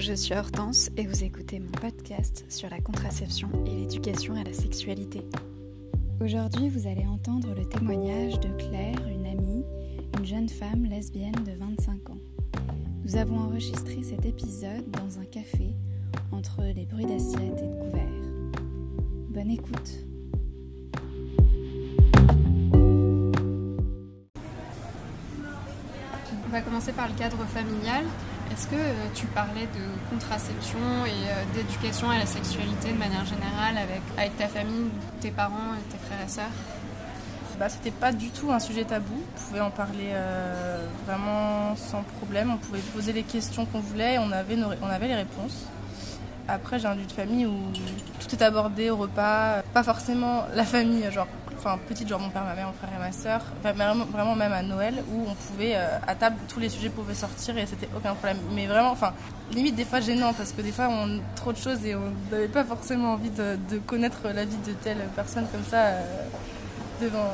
je suis Hortense et vous écoutez mon podcast sur la contraception et l'éducation à la sexualité. Aujourd'hui, vous allez entendre le témoignage de Claire, une amie, une jeune femme lesbienne de 25 ans. Nous avons enregistré cet épisode dans un café entre les bruits d'assiettes et de couverts. Bonne écoute. On va commencer par le cadre familial. Est-ce que euh, tu parlais de contraception et euh, d'éducation à la sexualité de manière générale avec, ta famille, tes parents, tes frères et sœurs? Bah, C'était pas du tout un sujet tabou. On pouvait en parler euh, vraiment sans problème. On pouvait poser les questions qu'on voulait et on avait, on avait les réponses. Après, j'ai un lieu de famille où tout est abordé au repas. Pas forcément la famille, genre enfin petite, genre mon père, ma mère, mon frère et ma soeur, vraiment, même à Noël, où on pouvait, euh, à table, tous les sujets pouvaient sortir et c'était aucun problème. Mais vraiment, enfin, limite des fois gênant parce que des fois on a trop de choses et on n'avait pas forcément envie de, connaître la vie de telle personne comme ça euh, devant.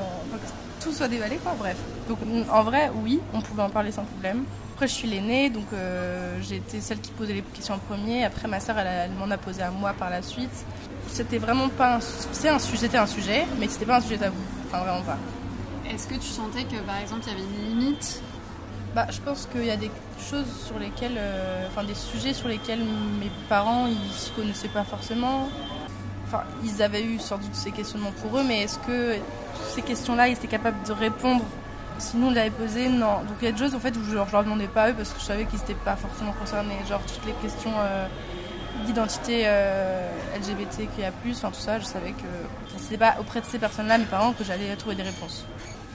tout soit dévalé, quoi, bref. Donc en vrai, oui, on pouvait en parler sans problème. Après, je suis l'aînée, donc euh, j'ai été celle qui posait les questions en premier. Après, ma soeur, elle m'en a posé à moi par la suite c'était vraiment pas un, c'est un sujet, c'était un sujet, mais c'était pas un sujet tabou. Enfin, vraiment pas. Est-ce que tu sentais que par exemple il y avait une limite? Bah, je pense qu'il y a des choses sur lesquelles, euh, enfin des sujets sur lesquels mes parents ils s'y connaissaient pas forcément. Enfin, ils avaient eu sans doute ces questionnements pour eux, mais est-ce que ces questions-là, ils étaient capables de répondre si nous on l'avait posé Non. Donc il y a des choses en fait où je, leur demandais pas à eux parce que je savais qu'ils n'étaient pas forcément concernés. Genre toutes les questions. Euh, d'identité euh, LGBTQIA+, enfin tout ça, je savais que c'était pas auprès de ces personnes-là, mes parents, que j'allais trouver des réponses.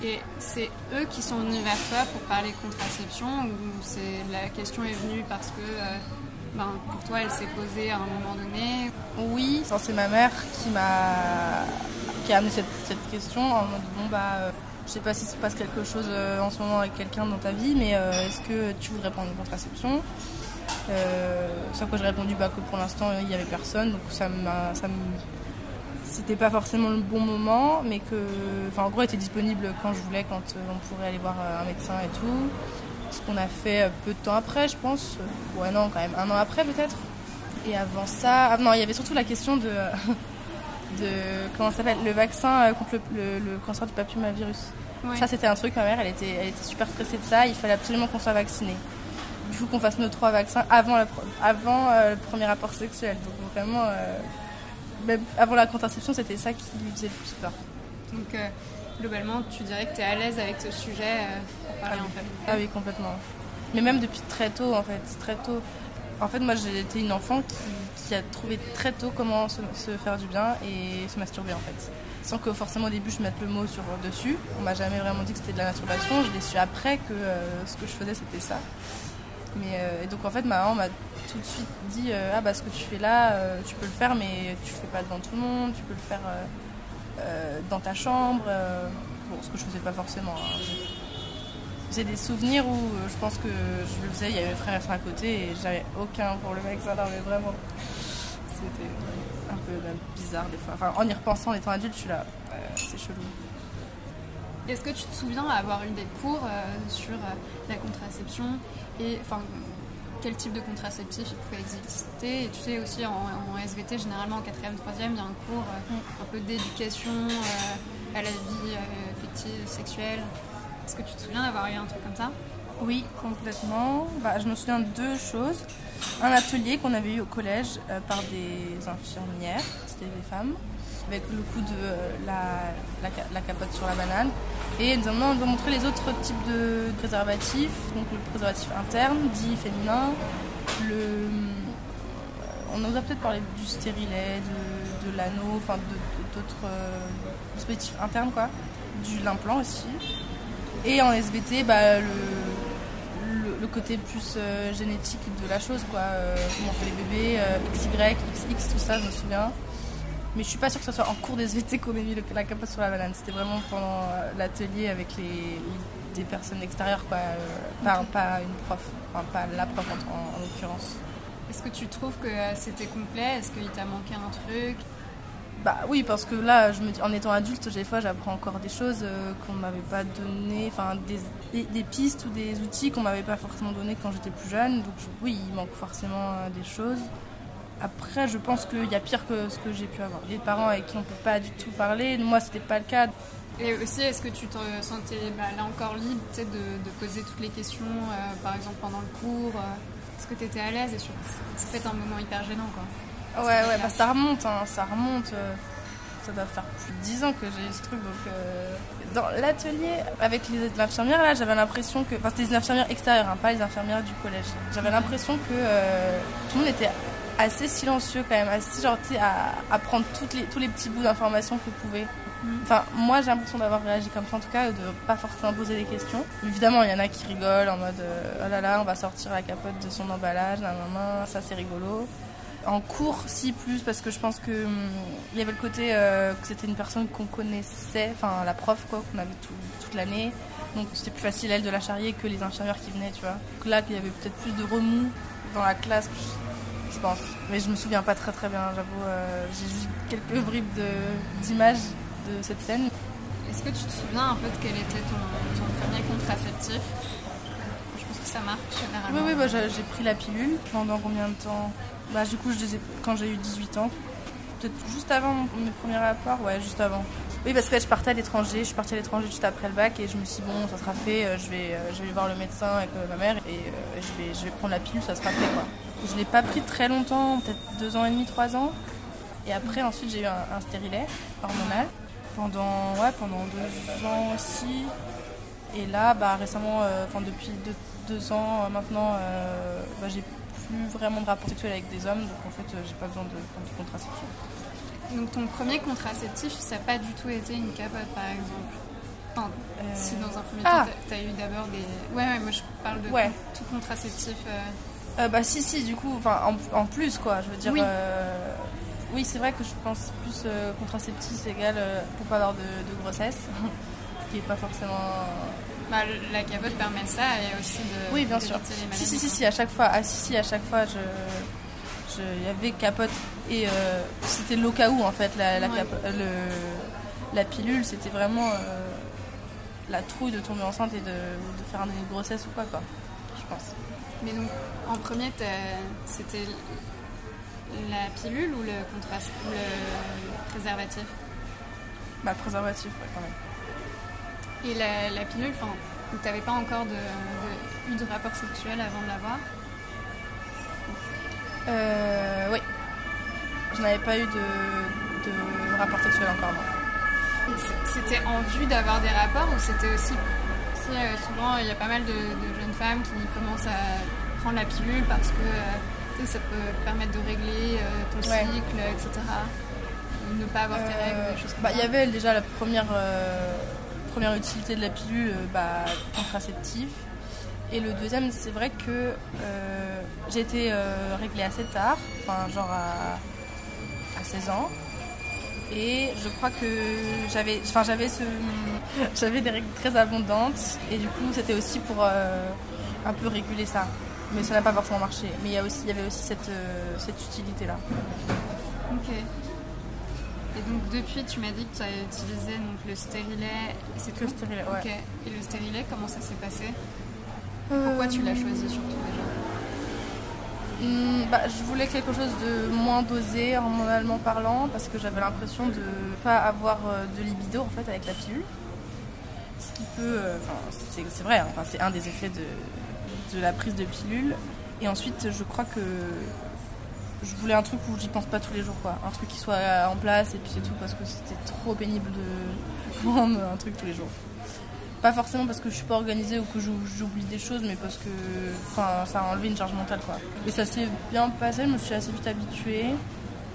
Et c'est eux qui sont venus vers toi pour parler contraception ou c'est la question est venue parce que euh, ben, pour toi elle s'est posée à un moment donné? Oui, c'est ma mère qui m'a qui a amené cette, cette, question en mode bon bah euh, je sais pas si se passe quelque chose en ce moment avec quelqu'un dans ta vie, mais est-ce que tu voudrais prendre une contraception? Euh, sauf que j'ai répondu bah, que pour l'instant il n'y avait personne, donc ça m'a, ça c'était pas forcément le bon moment, mais que, enfin en gros, était disponible quand je voulais, quand euh, on pourrait aller voir euh, un médecin et tout. Ce qu'on a fait peu de temps après, je pense. Ouais, non, quand même, un an après peut-être. Et avant ça, ah, non, il y avait surtout la question de, de comment s'appelle, le vaccin contre le, cancer du papillomavirus. Ça, c'était un truc, ma mère, elle était, elle était super pressée de ça. Il fallait absolument qu'on soit vacciné il faut qu'on fasse nos trois vaccins avant, avant euh, le premier rapport sexuel. Donc vraiment, euh, avant la contraception, c'était ça qui lui faisait le plus peur. Donc euh, globalement, tu dirais que tu es à l'aise avec ce sujet pour parler ah en Ah oui, complètement. Mais même depuis très tôt, en fait, très tôt. En fait, moi, j'ai été une enfant qui, a trouvé très tôt comment se, faire du bien et se masturber, en fait. Sans que forcément au début je mette le mot sur dessus. On m'a jamais vraiment dit que c'était de la masturbation. Je l'ai su après que ce que je faisais, c'était ça. Mais, euh, et donc en fait ma maman m'a tout de suite dit euh, ah bah ce que tu fais là euh, tu peux le faire mais tu le fais pas devant tout le monde, tu peux le faire dans ta chambre. bon ce que je faisais pas forcément. J'ai hein. des souvenirs où je pense que je le faisais, il y avait mes frères et soeurs à côté et j'avais aucun pour le mec ça mais vraiment c'était un peu même bizarre des fois. Enfin en y repensant en étant adulte je suis là c'est chelou. Est-ce que tu te souviens avoir eu des cours sur la contraception et enfin quel type de contraceptif il pouvait exister? Et tu sais aussi en, SVT, généralement en 4e, 3e, il y a un cours euh, un peu d'éducation euh, à la vie euh, affective, sexuelle. Est-ce que tu te souviens d'avoir eu un truc comme ça? Oui, complètement. Bah, je me souviens de deux choses. Un atelier qu'on avait eu au collège par des infirmières, c'était des femmes avec le coup de euh, la, capote sur la banane. Et nous on doit montrer les autres types de préservatifs, donc le préservatif interne, dit féminin, le, euh, on nous a peut-être parlé du stérilet, de, l'anneau, enfin d'autres euh, dispositifs internes, quoi, du l'implant aussi. Et en SVT, bah, le, côté plus génétique de la chose, quoi, comment on fait les bébés, XY, XX, tout ça, je me souviens. Mais je suis pas sûre que ce soit en cours des SVT qu'on ait mis la capote sur la banane. C'était vraiment pendant euh, l'atelier avec les, des personnes extérieures, quoi. Euh, pas, une prof, enfin pas la prof en, l'occurrence. Est-ce que tu trouves que euh, c'était complet? Est-ce qu'il t'a manqué un truc? Bah oui, parce que là, je me dis, en étant adulte, des fois, j'apprends encore des choses euh, qu'on m'avait pas donné, enfin des, des, des pistes ou des outils qu'on m'avait pas forcément donné quand j'étais plus jeune. Donc je- oui, il manque forcément euh, des choses. Après, je pense qu'il y a pire que ce que j'ai pu avoir. Les parents avec qui on peut pas du tout parler, moi, c'était pas le cas. Et aussi, est-ce que tu te sentais bah, là encore libre de, de poser toutes les questions, euh, par exemple pendant le cours euh, Est-ce que tu étais à l'aise? Et sur... c'est peut-être un moment hyper gênant quoi. Ouais, ouais, bah ça remonte, hein, ça remonte. euh, ça doit faire plus de 10 ans que j'ai ce truc. Donc, dans l'atelier avec les infirmières, là, j'avais l'impression que. Enfin, c'était des infirmières extérieures, hein, pas les infirmières du collège. J'avais l'impression que tout le monde était assez silencieux quand même, assez genre, à, à prendre toutes les, tous les petits bouts d'informations que pouvait. Enfin, moi j'ai l'impression d'avoir réagi comme ça en tout cas, de pas forcément poser des questions. Évidemment, il y en a qui rigolent en mode euh, oh là là, on va sortir la capote de son emballage, nan, nan, nan, ça c'est rigolo. En cours, si plus, parce que je pense que hum, il y avait le côté euh, que c'était une personne qu'on connaissait, enfin la prof quoi, qu'on avait tout- toute l'année. Donc c'était plus facile elle de la charrier que les infirmières qui venaient, tu vois. Donc là, il y avait peut-être plus de remous dans la classe, je pense. Mais je me souviens pas très très bien, j'avoue. euh, J'ai juste quelques bribes d'images de cette scène. Est-ce que tu te souviens un peu de quel était ton, ton premier contraceptif? Je pense que ça marche Oui, généralement. oui, bah, j'ai j'ai pris la pilule pendant combien de temps? Bah, du coup, je les ai quand j'ai eu 18 ans. Peut-être juste avant mon- mes premiers rapports, ouais, juste avant. Oui, parce que je partais à l'étranger, je suis partie à l'étranger juste après le bac et je me suis dit, bon, ça sera fait, euh, je vais, euh, je vais voir le médecin avec euh, ma mère et je, vais, je vais prendre la pilule, ça sera fait quoi. Je l'ai pas pris très longtemps, peut-être deux ans et demi, trois ans. Et après, ensuite, j'ai eu un, stérilet hormonal pendant, ouais, pendant deux ans aussi. Et là, bah, récemment, enfin, depuis deux, ans maintenant, bah, j'ai plus vraiment de rapport sexuel avec des hommes, donc en fait, j'ai pas besoin de de contraception. Donc ton premier contraceptif, ça n'a pas du tout été une capote par exemple Enfin, Euh, si dans un premier ah. temps, tu as eu d'abord des... Ouais, ouais, moi je parle de Ouais. tout contraceptif. euh, Euh, bah si si du coup enfin en, en plus quoi je veux dire Oui. oui c'est vrai que je pense plus contraceptif égal euh, pour pas avoir de, de grossesse ce qui est pas forcément bah, la capote permet ça et aussi de... oui bien sûr les si si si si à chaque fois ah si si à chaque fois je je- il y avait capote et euh, c'était le cas où en fait la, la, Ouais. capo- euh, le- la pilule c'était vraiment euh, la trouille de tomber enceinte et de, de faire une grossesse ou quoi quoi je pense. Mais donc en premier, c'était la pilule ou le, ou le préservatif? Bah préservatif ouais, quand même Et la, la pilule, enfin, tu n'avais pas encore de, de- eu de rapport sexuel avant de l'avoir? Euh, oui. Je n'avais pas eu de, de rapport sexuel encore, non. C'était en vue d'avoir des rapports ou c'était aussi. euh, souvent, il y a pas mal de, de jeunes femmes qui commencent à prendre la pilule parce que euh, ça peut permettre de régler euh, ton Ouais. cycle, etc. Ne pas avoir tes règles, des choses comme bah. Il y avait déjà la première, première utilité de la pilule bah, contraceptive. Et le deuxième, c'est vrai que euh, j'ai été euh, réglée assez tard, enfin genre à, à 16 ans. Et je crois que j'avais, enfin j'avais ce, j'avais des règles très abondantes et du coup c'était aussi pour euh, un peu réguler ça. Mais ça n'a pas forcément marché. Mais il y a aussi, il y avait aussi cette, euh, cette utilité là. Ok. Et donc, depuis, tu m'as dit que tu avais utilisé donc, le stérilet. et C'est tout? stérilet, ouais. Ok. Et le stérilet, comment ça s'est passé? Euh, Pourquoi tu l'as choisi surtout déjà? Hmm, bah, je voulais quelque chose de moins dosé hormonalement parlant parce que j'avais l'impression de pas avoir euh, de libido en fait avec la pilule. Ce qui peut, euh, c'est vrai, hein, c'est un des effets de, de la prise de pilule. Et ensuite, je crois que je voulais un truc où j'y pense pas tous les jours, quoi. Un truc qui soit en place et puis c'est tout parce que c'était trop pénible de prendre un truc tous les jours. Pas forcément parce que je suis pas organisée ou que j'ou- j'oublie des choses, mais parce que enfin, ça a enlevé une charge mentale. Quoi. Et ça s'est bien passé, je me suis assez vite habituée,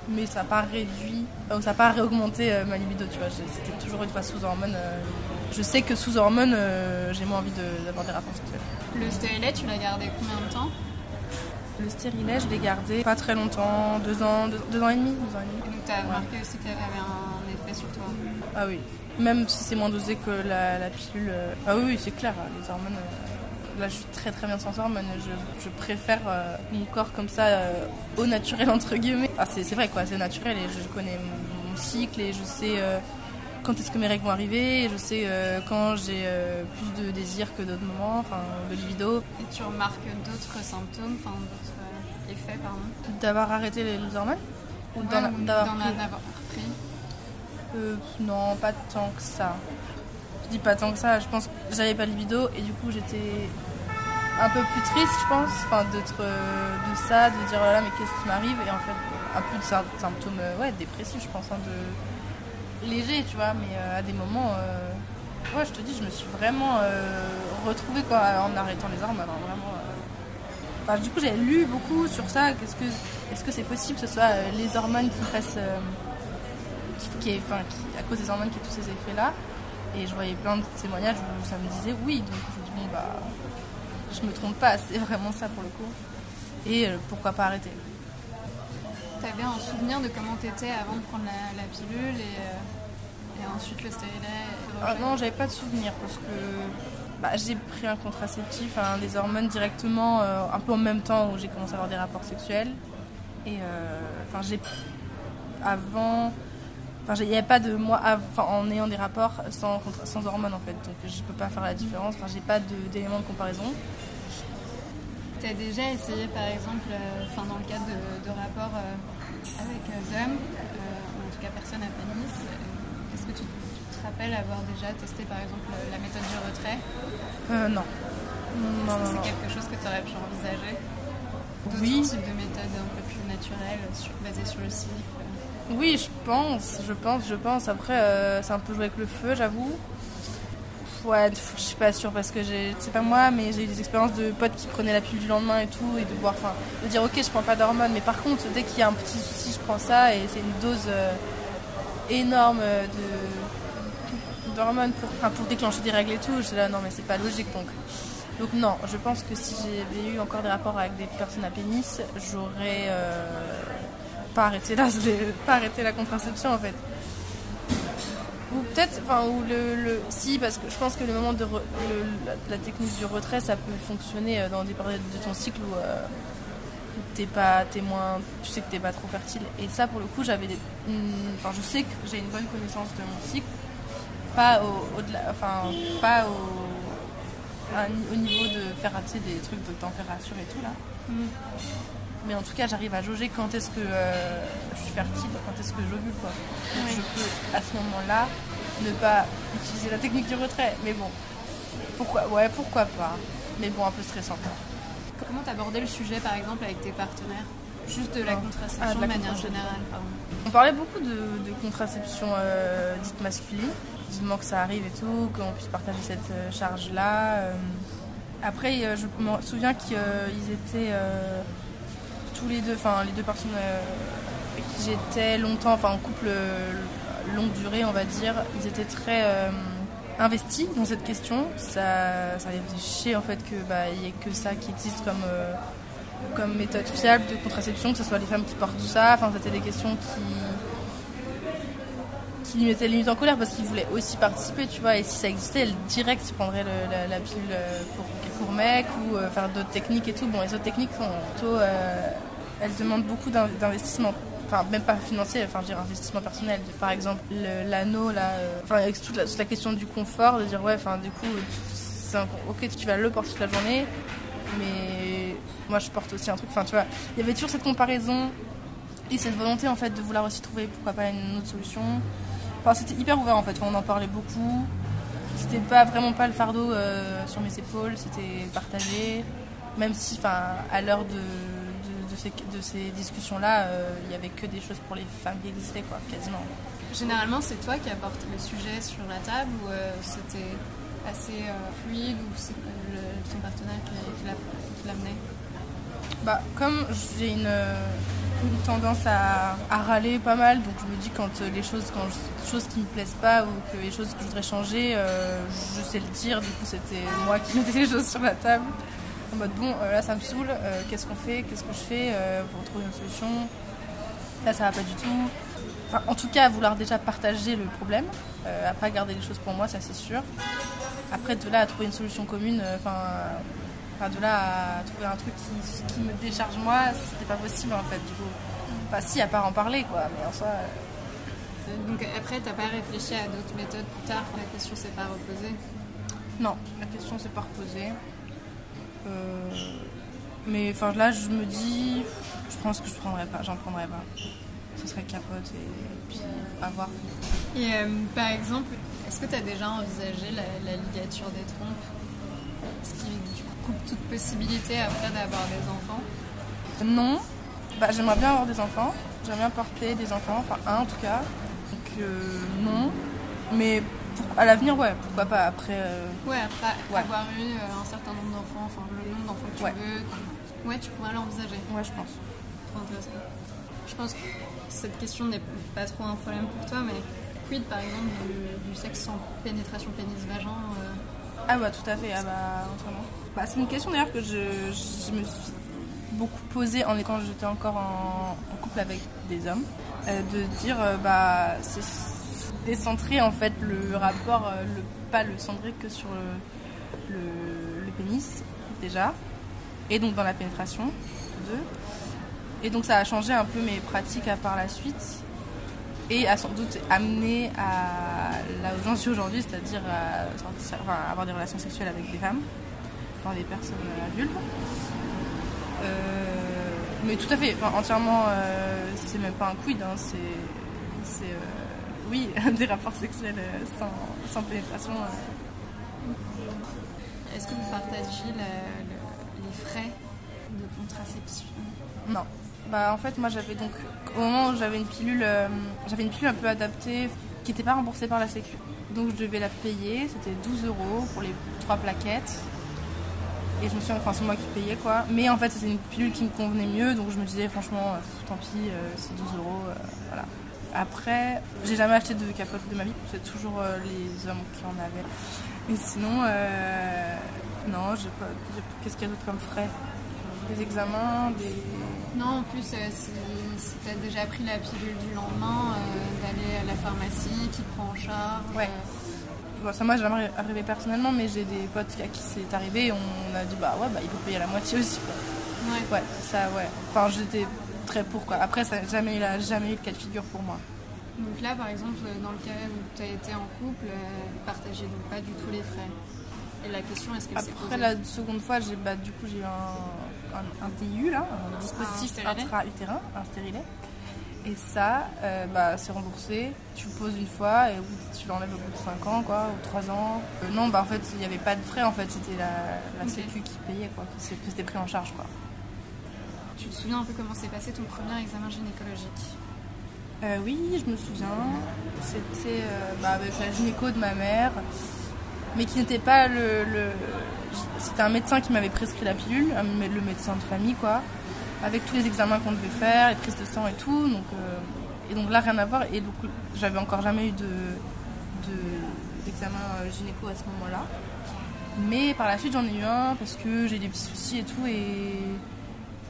mais ça n'a pas réduit, euh, ça n'a pas réaugmenté euh, ma libido, tu vois. J'ai- C'était toujours une fois sous hormones. euh, je sais que sous hormones, euh, j'ai moins envie de- d'avoir des rapports sexuels. Le stérilet, tu l'as gardé combien de temps? Le stérilet, je l'ai gardé pas très longtemps, deux ans, deux, deux ans et demi. Deux ans et demi. Et donc, tu as remarqué aussi qu'elle avait un effet sur toi? Ah oui. Même si c'est moins dosé que la, la pilule. euh, Ah oui, oui, c'est clair. Les hormones. euh, Là, je suis très très bien sans hormones. Je, je préfère euh, mon corps comme ça, euh, au naturel entre guillemets. Ah, c'est c'est vrai quoi, c'est naturel et je, connais mon mon cycle et je sais quand est-ce que mes règles vont arriver, et je sais quand j'ai plus de désir que d'autres moments, enfin de libido. Et tu remarques d'autres symptômes, enfin d'autres effets, pardon? D'avoir arrêté les, hormones? Ou d'en avoir pris Non, pas tant que ça. Je dis pas tant que ça, je pense que j'avais pas de libido et du coup j'étais un peu plus triste, je pense, enfin, d'être euh, de ça, de dire là, mais qu'est-ce qui m'arrive Et en fait, un peu de symptômes euh, dépressifs, je pense, hein, de léger, tu vois, mais euh, à des moments, ouais, je te dis, je me suis vraiment retrouvée quoi, en arrêtant les hein, vraiment. Du coup, j'ai lu beaucoup sur ça. Est-ce que c'est possible que ce soit les hormones qui fassent, qui, qui, enfin, qui, à cause des hormones qui aient tous ces effets-là Et je voyais plein de témoignages où ça me disait oui, donc je me dis bon bah je me trompe pas, c'est vraiment ça pour le coup. Et euh, pourquoi pas arrêter? T'avais un souvenir de comment t'étais avant de prendre la, pilule et, euh, ensuite le stérilet ah Non, j'avais pas de souvenir parce que bah, j'ai pris un contraceptif, des hormones directement, euh, un peu en même temps où j'ai commencé à avoir des rapports sexuels. Et enfin, j'ai avant. Enfin, il n'y avait pas de moi en ayant des rapports sans, sans hormones en fait, donc je peux pas faire la différence. Enfin, j'ai pas d'éléments de comparaison. Tu as déjà essayé, par exemple, euh, enfin, dans le cadre de, rapports euh, avec ZUM, euh, en tout cas personne à pénis, est-ce que tu, te rappelles avoir déjà testé, par exemple, la méthode du retrait? Non. Est-ce que c'est quelque chose que tu aurais pu envisager? D'autres oui. types de méthodes un peu plus naturelles, basées sur le cycle Oui, je pense, je pense, je pense. Après, c'est un peu joué avec le feu, j'avoue. Ouais, je suis pas sûre parce que c'est pas moi, mais j'ai eu des expériences de potes qui prenaient la pilule du lendemain et tout, et de voir, enfin, de dire ok, je prends pas d'hormones, mais par contre, dès qu'il y a un petit souci, je prends ça, et c'est une dose euh, énorme de d'hormones pour, pour déclencher des règles et tout. Je là, non, mais c'est pas logique donc. Donc non, je pense que si j'avais eu encore des rapports avec des personnes à pénis, j'aurais euh, pas arrêté là, pas arrêté la contraception en fait. Ou peut-être, enfin, ou le, Si, parce que je pense que le moment de la, technique du retrait, ça peut fonctionner euh, dans des périodes de ton cycle où, euh, t'es pas, tu sais que t'es pas trop fertile. Et ça, pour le coup, j'avais des. Enfin, je sais que j'ai une bonne connaissance de mon cycle. Pas au, delà enfin, pas au, au niveau de faire des trucs de température et tout là. Mm. Mais en tout cas, j'arrive à jauger quand est-ce que euh, je suis fertile, quand est-ce que j'ovule. Quoi. Je peux, à ce moment-là, ne pas utiliser la technique du retrait. Mais bon, pourquoi, ouais, pourquoi pas. Mais bon, un peu stressant. Comment t'abordais le sujet, par exemple, avec tes partenaires? Juste de la ah. contraception ah, de, manière générale, On parlait beaucoup de, contraception euh, dite masculine, vivement que ça arrive et tout, qu'on puisse partager cette euh, charge-là. Après, je me souviens qu'ils étaient tous les deux, enfin les deux personnes euh, avec qui j'étais longtemps, enfin en couple euh, longue durée, on va dire, ils étaient très euh, investis dans cette question. Ça, ça les faisait chier en fait qu'il bah, n'y ait que ça qui existe comme, comme méthode fiable de contraception, que ce soit les femmes qui portent tout ça. Enfin, c'était des questions qui qui mettaient limite en colère parce qu'ils voulaient aussi participer, tu vois. Et si ça existait, direct, ils prendraient la, pilule pour, pour mec ou faire d'autres techniques et tout. Bon, les autres techniques sont plutôt elle demande beaucoup d'investissement enfin même pas financier, enfin je dire investissement personnel. Par exemple l'anneau là, euh, enfin avec toute la, question du confort, de dire ouais, enfin du coup, ok tu vas le porter toute la journée, mais moi je porte aussi un truc. Enfin tu vois, il y avait toujours cette comparaison et cette volonté en fait de vouloir aussi trouver pourquoi pas une autre solution. Enfin c'était hyper ouvert en fait, on en parlait beaucoup. C'était pas vraiment pas le fardeau euh, sur mes épaules, c'était partagé. Même si, enfin, à l'heure de de ces, discussions-là, euh, il n'y avait que des choses pour les femmes qui existaient, quoi, quasiment. Généralement, c'est toi qui apportes le sujet sur la table ou euh, c'était assez euh, fluide ou c'est son partenaire qui, l'amenait bah, Comme j'ai une, tendance à, râler pas mal, donc je me dis quand les choses, quand choses qui me plaisent pas ou que les choses que je voudrais changer, je sais le dire. Du coup, c'était moi qui mettais les choses sur la table en mode bon, euh, là ça me saoule, euh, qu'est-ce qu'on fait, qu'est-ce que je fais euh, pour trouver une solution. Là ça va pas du tout. Enfin, en tout cas, vouloir déjà partager le problème, à pas garder les choses pour moi, ça c'est sûr. Après, de là à trouver une solution commune, enfin, de là à trouver un truc qui, me décharge moi, c'était pas possible en fait. Du coup, enfin, si, à part en parler quoi, mais en soi, Donc après, t'as pas réfléchi à d'autres méthodes plus tard? La question s'est pas reposée Non, la question s'est pas reposée. Euh, mais enfin là, je me dis, je pense que je prendrais pas, j'en prendrais pas. Ce serait capote et puis à voir. Et euh, par exemple, est-ce que tu as déjà envisagé la, la ligature des trompes? Ce qui du coup, coupe toute possibilité après d'avoir des enfants? Non, bah, j'aimerais bien avoir des enfants. J'aimerais bien porter des enfants, enfin un en tout cas. Donc euh, non, mais pour- à l'avenir, ouais, pourquoi pas après. euh, Ouais, après Ouais. avoir eu euh, un certain nombre d'enfants, enfin le nombre d'enfants que tu Ouais. veux, tu- ouais, tu pourrais l'envisager. ouais, je pense. Trop intéressant. Je pense que cette question n'est pas trop un problème pour toi, mais quid par exemple du, du sexe sans pénétration pénis-vagin euh, Ah bah tout à fait, ah bah. Bah, c'est une question d'ailleurs que je, je me suis beaucoup posée en, quand j'étais encore en, en couple avec des hommes, euh, de dire bah c'est décentrer en fait le rapport, euh, le, pas le centrer que sur le, pénis déjà, et donc dans la pénétration, deux. Et donc ça a changé un peu mes pratiques à par la suite et a sans doute amené à là où aujourd'hui, c'est-à-dire à avoir des relations sexuelles avec des femmes, enfin des personnes vulve. Euh, mais tout à fait, entièrement, euh, c'est même pas un quid, hein, c'est, oui, des rapports sexuels euh, sans, sans pénétration. euh. Est-ce que vous partagez le- les frais de contraception? Non. Bah en fait moi j'avais donc au moment où j'avais une pilule euh, j'avais une pilule un peu adaptée qui n'était pas remboursée par la sécu. Donc je devais la payer, c'était 12 euros pour les trois plaquettes. Et je me suis enfin c'est moi qui payais quoi. Mais en fait c'était une pilule qui me convenait mieux donc je me disais franchement euh, tant pis euh, c'est 12 euros voilà. Après j'ai jamais acheté de capote de ma vie, c'est toujours euh, les hommes qui en avaient. Mais sinon euh, non j'ai pas qu'est-ce qu'il y a d'autre comme frais? Des examens, des Non, en plus, euh, si, si tu as déjà pris la pilule du lendemain, euh, d'aller à la pharmacie qui te prend en charge. Ouais. euh, Bon, ça moi jamais arrivé personnellement, mais j'ai des potes à qui c'est arrivé et on a dit bah ouais bah il faut payer la moitié aussi quoi. ouais. Ouais, ça ouais. Enfin j'étais très pour quoi. Après ça n'a jamais, eu la- jamais eu de cas de figure pour moi. Donc là, par exemple, dans le cas où tu as été en couple, euh, partagez donc pas du tout les frais. Et la question, est-ce qu'elle s'est Après la seconde fois j'ai bah du coup j'ai eu un, un, un DIU là, un dispositif Un stérilet. intra-utérin, un stérilet. Et ça, euh, bah, c'est remboursé. Tu le poses une fois et tu l'enlèves au bout de 5 ans, quoi, ou 3 ans. Euh, non, bah en fait, il n'y avait pas de frais, en fait, c'était la, la Ok. Sécu qui payait, quoi, s'était pris en charge, quoi. Tu te souviens un peu comment s'est passé ton premier examen gynécologique Euh, oui, je me souviens. C'était euh, bah, avec la gynéco de ma mère, mais qui n'était pas le. C'était un médecin qui m'avait prescrit la pilule, le médecin de famille, quoi, avec tous les examens qu'on devait faire, les prises de sang et tout. Donc, euh, et donc là, rien à voir. Et donc, j'avais encore jamais eu de- d'examen euh, gynéco à ce moment-là. Mais par la suite, j'en ai eu un parce que j'ai des petits soucis et tout. Et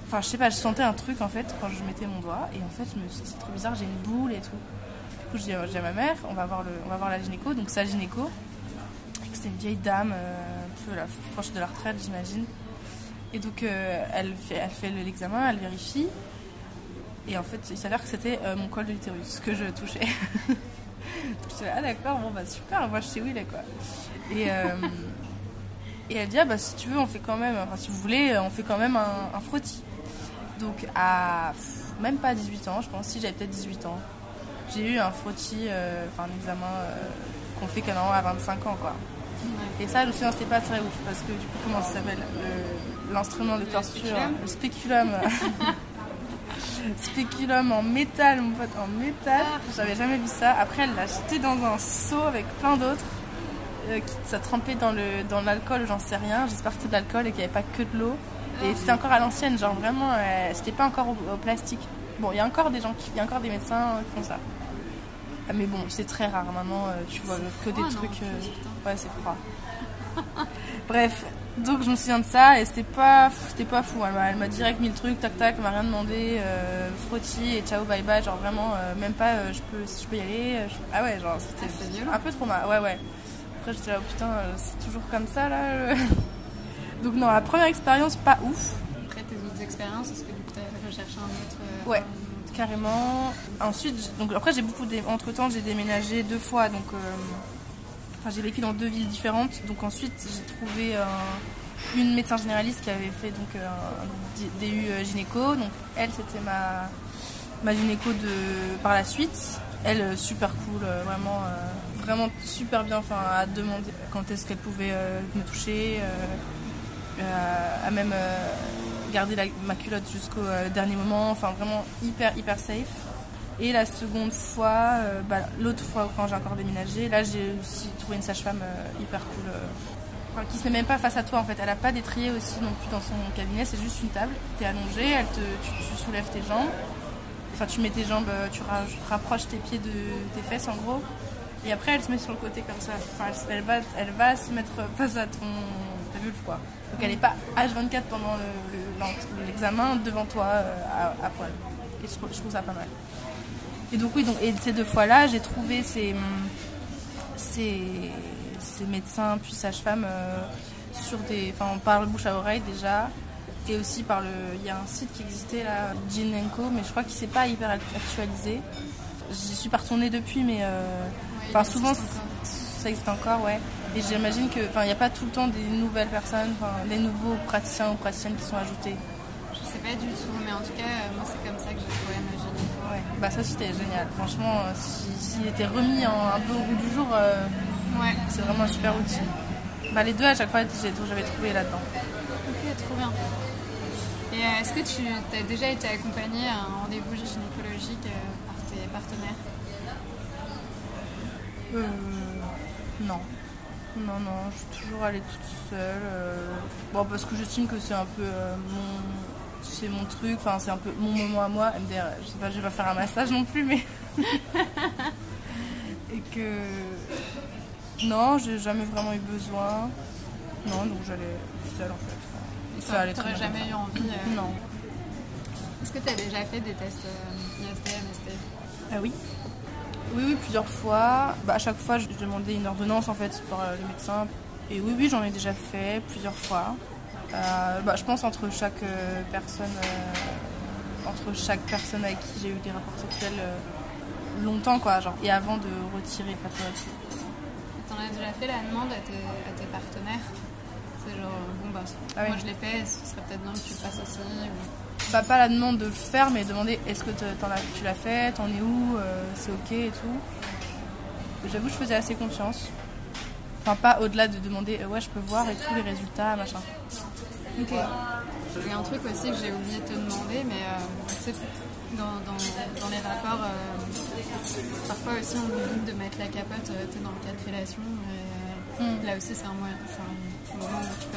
Enfin, je sais pas, je sentais un truc en fait quand je mettais mon doigt et en fait, c'est trop bizarre, j'ai une boule et tout. Du coup, je dis, euh, je dis à ma mère, on va voir, le, on va voir la gynéco, donc sa gynéco, c'était une vieille dame, euh, un peu proche de la retraite, j'imagine. Et donc, euh, elle fait, elle fait le- l'examen, elle vérifie. Et en fait, il s'avère que c'était mon col de l'utérus que je touchais. je dis, ah d'accord, bon bah super, moi je sais où il est quoi. Et. et elle dit, ah bah si tu veux, on fait quand même, enfin si vous voulez, on fait quand même un, un frottis. Donc à pff, même pas 18 ans, je pense, si j'avais peut-être 18 ans, j'ai eu un frottis, euh, enfin un examen euh, qu'on fait quand même à 25 ans quoi. Et ça, je me souviens, c'était pas très ouf parce que du coup, comment ça s'appelle Le- L'instrument de Le torture, le spéculum. spéculum en métal, mon pote, en métal. J'avais jamais vu ça. Après, elle l'a jeté dans un seau avec plein d'autres. euh, ça trempait dans le dans l'alcool, j'en sais rien. J'espère que c'était de l'alcool et qu'il n'y avait pas que de l'eau. Et c'était encore à l'ancienne, genre vraiment, euh, c'était pas encore au, au plastique. Bon, il y a encore des gens qui, il y a encore des médecins qui font ça. Ah, Mais bon, c'est très rare. Maintenant, euh, tu vois que froid, des trucs. euh, ouais, c'est froid. Bref, donc je me souviens de ça et c'était pas, c'était pas fou. Elle m'a, direct mis le truc, tac tac, elle m'a rien demandé, euh, frottis et ciao bye bye, genre vraiment, euh, même pas, euh, je peux, si je peux y aller. euh, je- Ah ouais, genre c'était Ah, un peu trop mal. Ouais ouais. Après j'étais là, oh, putain, euh, c'est toujours comme ça là. donc non, la première expérience pas ouf. Après tes autres expériences, est-ce que tu as recherché un autre, euh, Ouais. un autre carrément. Ensuite, donc après j'ai beaucoup dé... entre temps j'ai déménagé deux fois, donc euh, enfin, j'ai vécu dans deux villes différentes. Donc ensuite j'ai trouvé euh, une médecin généraliste qui avait fait donc euh, un DU gynéco. Donc elle c'était ma ma gynéco de par la suite. Elle super cool, vraiment vraiment super bien. Enfin à demander quand est-ce qu'elle pouvait me toucher, à même euh, garder ma culotte jusqu'au euh, dernier moment. Enfin vraiment hyper hyper safe. Et la seconde fois, euh, bah, l'autre fois quand j'ai encore déménagé, là j'ai aussi trouvé une sage-femme euh, hyper cool. euh, enfin, qui se met même pas face à toi en fait. Elle a pas d'étrier aussi non plus dans son cabinet, c'est juste une table. Tu es allongé, elle te, tu, soulèves tes jambes. Enfin, tu mets tes jambes, euh, tu ra- rapproches tes pieds de tes fesses en gros. Et après, elle se met sur le côté comme ça. Enfin, elle, elle va, elle va se mettre face à ton, ta vulve quoi. Donc elle est pas H24 pendant l'examen devant toi euh, à, à poil. Et je, trouve- je trouve ça pas mal. Et donc oui, donc, et ces deux fois-là, j'ai trouvé ces, ces, ces médecins puis sages-femmes euh, sur des, enfin par le bouche à oreille déjà, et aussi par le, il y a un site qui existait là, Co, mais je crois qu'il s'est pas hyper actualisé. J'y suis pas retournée depuis, mais euh, Ouais, souvent ça existe encore, ouais. Et j'imagine que, enfin, il n'y a pas tout le temps des nouvelles personnes, des nouveaux praticiens ou praticiennes qui sont ajoutés. Je sais pas du tout, mais en tout cas, euh, moi c'est comme ça que j'ai trouvé ma gynéco. Ouais. Bah ça c'était génial. Franchement, euh, si- s'il était remis en, un peu au goût du jour, euh, Ouais, c'est vraiment un super outil. Bah les deux à chaque fois j'avais trouvé là-dedans. ok, trop bien. Et euh, est-ce que tu as déjà été accompagnée à un rendez-vous gynécologique euh, par tes partenaires? Euh, non. Non, non, je suis toujours allée toute seule. euh, Bon, parce que j'estime que c'est un peu euh, mon... C'est mon truc, enfin c'est un peu mon moment à moi. MDR, je sais pas, je vais pas faire un massage non plus, mais... Et que... Non, j'ai jamais vraiment eu besoin. Non, donc j'allais seule en fait. Et ça allait très bien. jamais eu envie euh, Non. Est-ce que tu as déjà fait des tests euh, IST, MST? Ah oui Oui, oui, plusieurs fois. Bah, à chaque fois, je demandais une ordonnance en fait par euh, le médecin. Et oui, oui, j'en ai déjà fait plusieurs fois. Euh, bah, je pense entre chaque euh, personne, euh, entre chaque personne avec qui j'ai eu des rapports sexuels euh, longtemps, quoi, genre. Et avant de retirer T'en as déjà fait la demande à tes, à tes partenaires? C'est genre, bon bah, Ah oui. moi je l'ai fait, ce serait peut-être bien que tu le fasses aussi. ou- Bah, pas la demande de le faire, mais demander est-ce que as- tu l'as fait, t'en es où, euh, c'est ok et tout. J'avoue, je faisais assez confiance. Enfin, pas au-delà de demander euh, ouais, je peux voir et tout, les résultats, machin. Ok. Il y a un truc aussi que j'ai oublié de te demander, mais euh, tu sais, dans, dans, dans les rapports, euh, parfois aussi on dit de mettre la capote sais, dans le cas de fellation. et, euh, Mm. Là aussi, c'est un, moyen- un moment où tu peux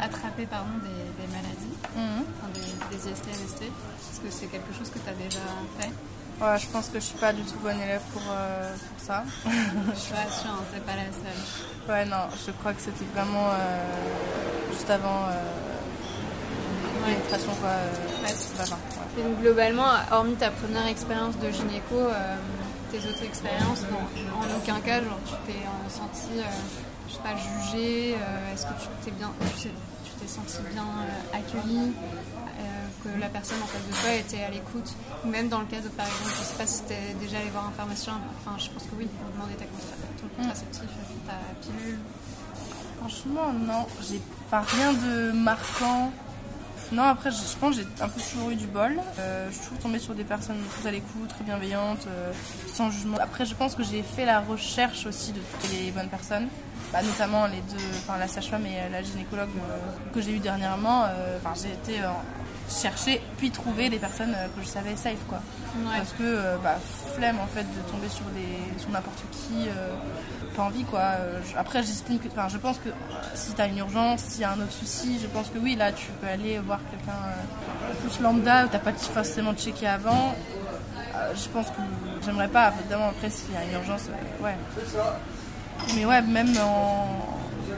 attraper pardon, des, des maladies, Mhm. enfin, des, des IST. Est-ce que c'est quelque chose que tu as déjà fait Ouais, je pense que je suis pas du tout bonne élève pour, euh, pour ça. Je suis rassure, hein, t'es pas la seule. Ouais, non, je crois que c'était vraiment euh, juste avant euh, Ouais. pénétration, quoi. Ouais. pas. Et donc globalement, hormis ta première expérience de gynéco, tes autres expériences, non, en aucun cas, genre tu t'es senti, euh, je sais pas, jugé, euh, est-ce que tu t'es bien, tu t'es senti bien euh, accueilli, euh, que la personne en face de toi était à l'écoute, ou même dans le cas de par exemple, je sais pas si t'es déjà allé voir un pharmacien, enfin je pense que oui, pour demander ta ton contraceptif, ta pilule. Franchement, non, j'ai pas rien de marquant. Non, après, je, je pense que j'ai un peu toujours eu du bol. Euh, je suis toujours tombée sur des personnes très à l'écoute, très bienveillantes, euh, sans jugement. Après, je pense que j'ai fait la recherche aussi de toutes les bonnes personnes. Bah, notamment les deux, enfin, la sage-femme et euh, la gynécologue euh, que j'ai eu dernièrement. euh, Enfin, j'ai été chercher puis trouver les personnes que je savais safe, quoi. Ouais. Parce que bah, flemme en fait de tomber sur des sur n'importe qui, euh, pas envie quoi. Après j'estime que, enfin je pense que si t'as une urgence, s'il y a un autre souci, je pense que oui là tu peux aller voir quelqu'un euh, plus lambda où t'as pas forcément checké avant. Euh, je pense que j'aimerais pas évidemment après s'il y a une urgence, ouais. Mais ouais même en-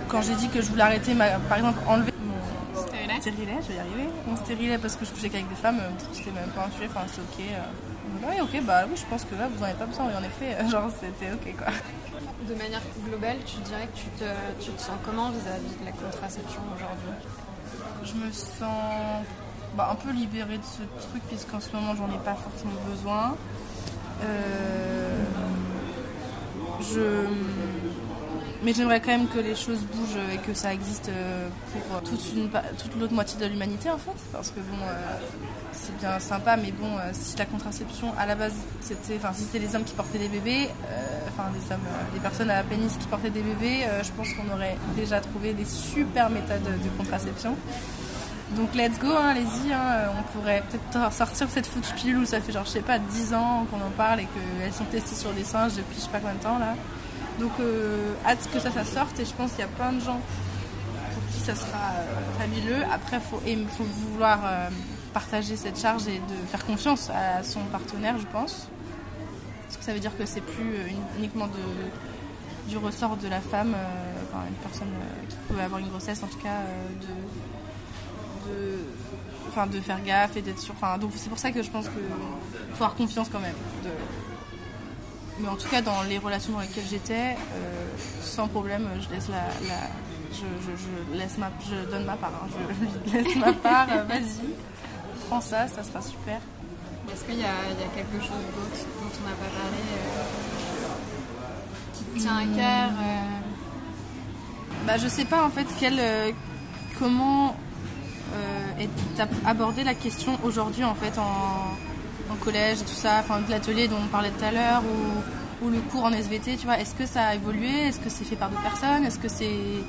quand j'ai dit que je voulais arrêter ma, par exemple enlever mon Stérilet stérilet, je vais y arriver. Mon stérilet parce que je couchais qu'avec des femmes, euh, c'était même pas un sujet, enfin c'est ok. euh. Oui, ok, bah oui, je pense que là vous en avez pas besoin, oui, en effet, genre c'était ok quoi. De manière globale, tu dirais que tu te, tu te sens comment vis-à-vis de la contraception aujourd'hui? Je me sens bah, un peu libérée de ce truc, puisqu'en ce moment, j'en ai pas forcément besoin. Euh, je... Mais j'aimerais quand même que les choses bougent et que ça existe euh, pour toute, une, toute l'autre moitié de l'humanité en fait. Parce que bon, euh, c'est bien sympa, mais bon, si la contraception à la base c'était, enfin si c'était les hommes qui portaient des bébés, enfin des hommes, des personnes à la pénis qui portaient des bébés, je pense qu'on aurait déjà trouvé des super méthodes de contraception. Donc let's go, hein, allez-y, hein. on pourrait peut-être sortir cette foutue pilule où ça fait genre je sais pas 10 ans qu'on en parle et qu'elles sont testées sur des singes depuis je sais pas combien de temps là. Donc euh, hâte que ça, ça sorte et je pense qu'il y a plein de gens pour qui ça sera euh, fabuleux. Après il faut, vouloir euh, partager cette charge et de faire confiance à son partenaire je pense. Parce que ça veut dire que c'est plus uniquement du ressort de la femme, enfin une personne qui peut avoir une grossesse en tout cas de faire gaffe et d'être sûr. Donc c'est pour ça que je pense qu'il faut avoir confiance quand même. Mais en tout cas, dans les relations dans lesquelles j'étais, euh, sans problème, je laisse la, Je, je, laisse ma, je donne ma part. Hein. Je laisse ma part. Euh, vas-y, prends ça, ça sera super. Est-ce qu'il y, y, a quelque chose d'autre dont on n'a pas parlé euh, qui te tient à cœur bah, Je sais pas en fait quel, comment euh, et aborder la question aujourd'hui en fait en, collège et tout ça, enfin l'atelier dont on parlait tout à l'heure ou, le cours en SVT, tu vois, est-ce que ça a évolué? Est-ce que c'est fait par d'autres personnes? Est-ce que c'est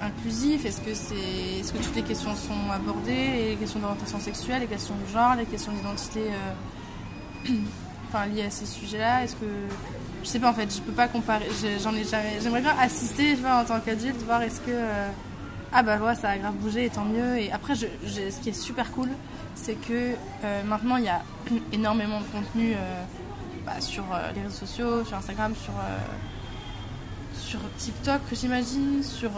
inclusif? Est-ce que c'est, est-ce que toutes les questions sont abordées? Les questions d'orientation sexuelle, les questions de genre, les questions d'identité, euh, liées à ces sujets-là Est-ce que je sais pas en fait, je peux pas comparer. J'en ai jamais. J'aimerais bien assister, tu vois, en tant qu'adulte, voir est-ce que euh, ah bah ouais, ça a grave bougé et tant mieux. Et après, ce qui est super cool, c'est que euh, maintenant il y a énormément de contenu euh, bah, sur euh, les réseaux sociaux, sur Instagram, sur, TikTok, j'imagine, sur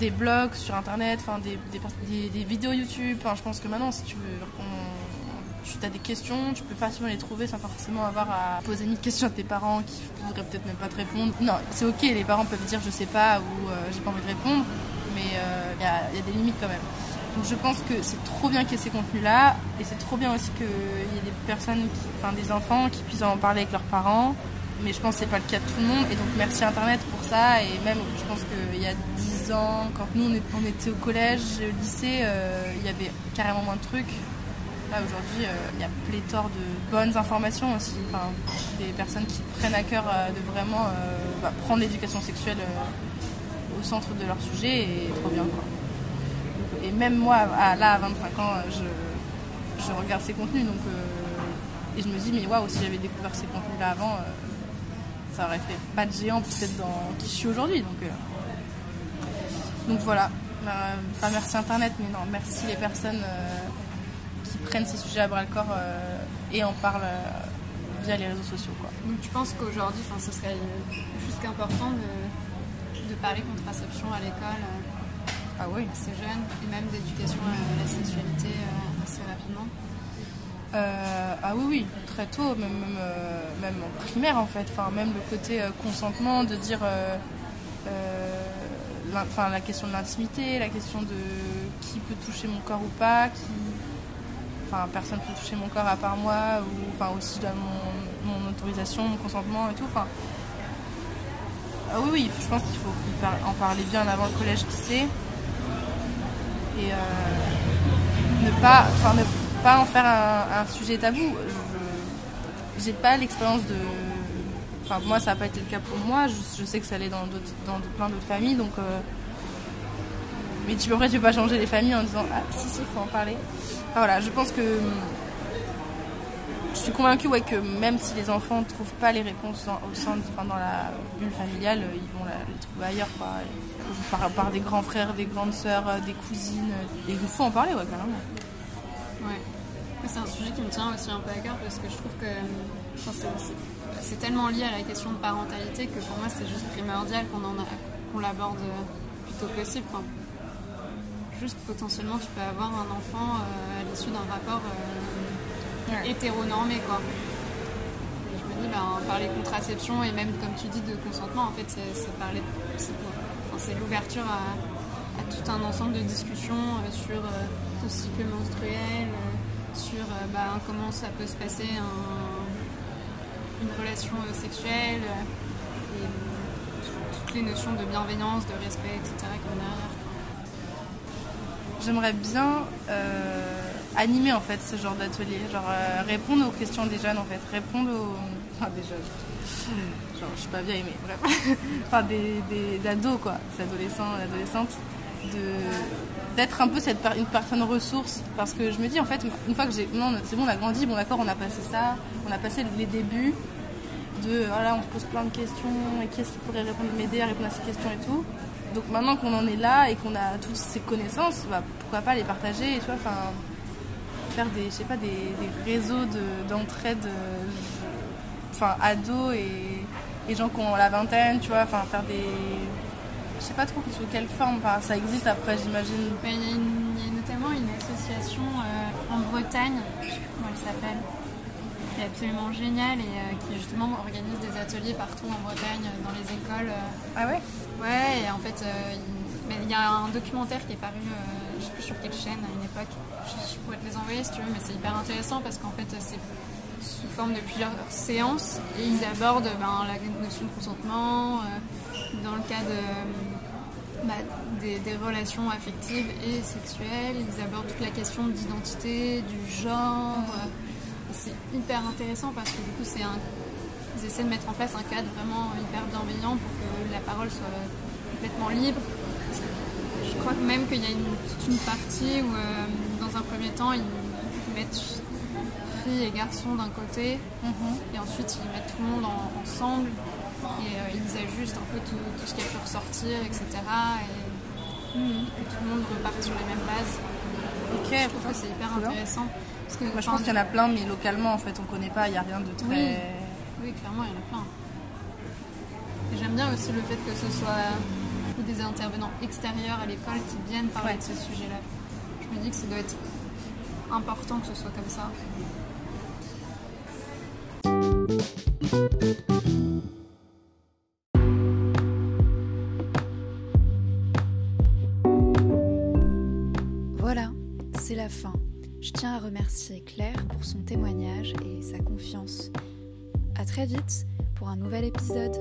des blogs, sur internet, enfin des, vidéos YouTube. Je pense que maintenant, si tu veux, tu as des questions, tu peux facilement les trouver sans forcément avoir à poser une question à tes parents qui voudraient peut-être même pas te répondre. Non, c'est ok, les parents peuvent dire je sais pas ou j'ai pas envie de répondre mais euh, il y, a des limites quand même. Donc je pense que c'est trop bien qu'il y ait ces contenus-là, et c'est trop bien aussi qu'il y ait des personnes, enfin des enfants qui puissent en parler avec leurs parents, mais je pense que c'est pas le cas de tout le monde, et donc merci Internet pour ça, et même je pense qu'il y a 10 ans, quand nous on était au collège, au lycée, euh, il y avait carrément moins de trucs. Là aujourd'hui, euh, il y a pléthore de bonnes informations aussi, des personnes qui prennent à cœur de vraiment bah, prendre l'éducation sexuelle centre de leur sujet et trop bien quoi. Et même moi, là à 25 ans, je, je regarde ces contenus donc, euh, et je me dis, mais waouh, si j'avais découvert ces contenus-là avant, euh, ça aurait fait pas de géant peut-être dans qui je suis aujourd'hui. Donc, euh, donc voilà. Enfin, merci Internet, mais non, merci les personnes qui prennent ces sujets à bras le corps et en parlent via les réseaux sociaux. Quoi. Donc tu penses qu'aujourd'hui, ce serait juste qu'important de de parler contraception à l'école euh, ah assez jeune et même d'éducation à la sexualité euh, assez rapidement euh, ah oui, oui, très tôt, même, même, en primaire en fait. Enfin, même le côté consentement, de dire enfin, la question de l'intimité, la question de qui peut toucher mon corps ou pas, qui, enfin, personne peut toucher mon corps à part moi, ou enfin, aussi de mon, mon autorisation, mon consentement et tout. Enfin, ah oui, oui, je pense qu'il faut en parler bien avant le collège lycée. Et euh, ne, pas, ne pas en faire un, sujet tabou. J'ai pas l'expérience de. Enfin, moi, ça n'a pas été le cas pour moi. Je, sais que ça allait dans, plein d'autres familles. Donc, euh, Mais tu, après, tu peux pas changer les familles en disant Ah, si, si, il faut en parler. Enfin, voilà, je pense que je suis convaincue ouais, que même si les enfants ne trouvent pas les réponses au sein, dans la bulle familiale, euh, ils vont les trouver ailleurs, Par, des grands frères, des grandes sœurs, euh, des cousines. Et il faut en parler, ouais, carrément. Ouais. C'est un sujet qui me tient aussi un peu à cœur parce que je trouve que c'est tellement lié à la question de parentalité que pour moi c'est juste primordial qu'on l'aborde plutôt possible. Juste potentiellement tu peux avoir un enfant euh, à l'issue d'un rapport hétéronormé quoi. je me dis, ben, parler contraception et même comme tu dis de consentement, en fait, c'est parler, c'est l'ouverture à, tout un ensemble de discussions sur le cycle menstruel, sur bah, comment ça peut se passer une relation sexuelle, et toutes les notions de bienveillance, de respect, etc. qu'on a J'aimerais bien animer en fait ce genre d'atelier, genre répondre aux questions des jeunes en fait, répondre aux... Enfin des jeunes, genre je suis pas vieille mais bref, enfin des, des ados quoi, des adolescents, adolescentes, de d'être un peu cette une personne ressource. Parce que je me dis en fait une fois que j'ai non c'est bon on a grandi bon d'accord on a passé ça. On a passé les débuts de voilà on se pose plein de questions. Et qui est-ce qui pourrait répondre m'aider à répondre à ces questions et tout. Donc maintenant qu'on en est là et qu'on a toutes ces connaissances bah, pourquoi pas les partager et tu vois enfin faire des je sais pas des, des réseaux d'entraide de, enfin ados et, et gens qui ont la vingtaine tu vois enfin faire des je sais pas trop sous quelle forme, enfin, ça existe après j'imagine. Il y, a notamment une association euh, en Bretagne, je sais plus comment elle s'appelle, qui est absolument géniale et euh, qui justement organise des ateliers partout en Bretagne, dans les écoles. Euh. Ah ouais? Ouais, et en fait il y a un documentaire qui est paru, je sais plus sur quelle chaîne à une époque, je, pourrais te les envoyer si tu veux, mais c'est hyper intéressant parce qu'en fait c'est sous forme de plusieurs séances et ils abordent ben, la notion de consentement, dans le cas de, bah, des, relations affectives et sexuelles. Ils abordent toute la question d'identité, du genre. C'est hyper intéressant parce que du coup, c'est un, ils essaient de mettre en place un cadre vraiment hyper bienveillant pour que la parole soit complètement libre. Je crois que même qu'il y a une, toute une partie où, euh, dans un premier temps, ils mettent filles et garçons d'un côté, mhm. et ensuite ils mettent tout le monde ensemble, et euh, ils ajustent un peu tout, ce qui a pu ressortir, etc. Et, tout le monde repart sur les mêmes bases. Ok, je trouve que c'est hyper intéressant. Parce que, Moi, je pense qu'il y en a plein, mais localement, en fait, on connaît pas, il n'y a rien de très. Oui, clairement, il y en a plein. Et j'aime bien aussi le fait que ce soit des intervenants extérieurs à l'école qui viennent parler de ce sujet-là. Je me dis que ça doit être important que ce soit comme ça. Voilà, c'est la fin. Je tiens à remercier Claire pour son témoignage et sa confiance. A très vite pour un nouvel épisode.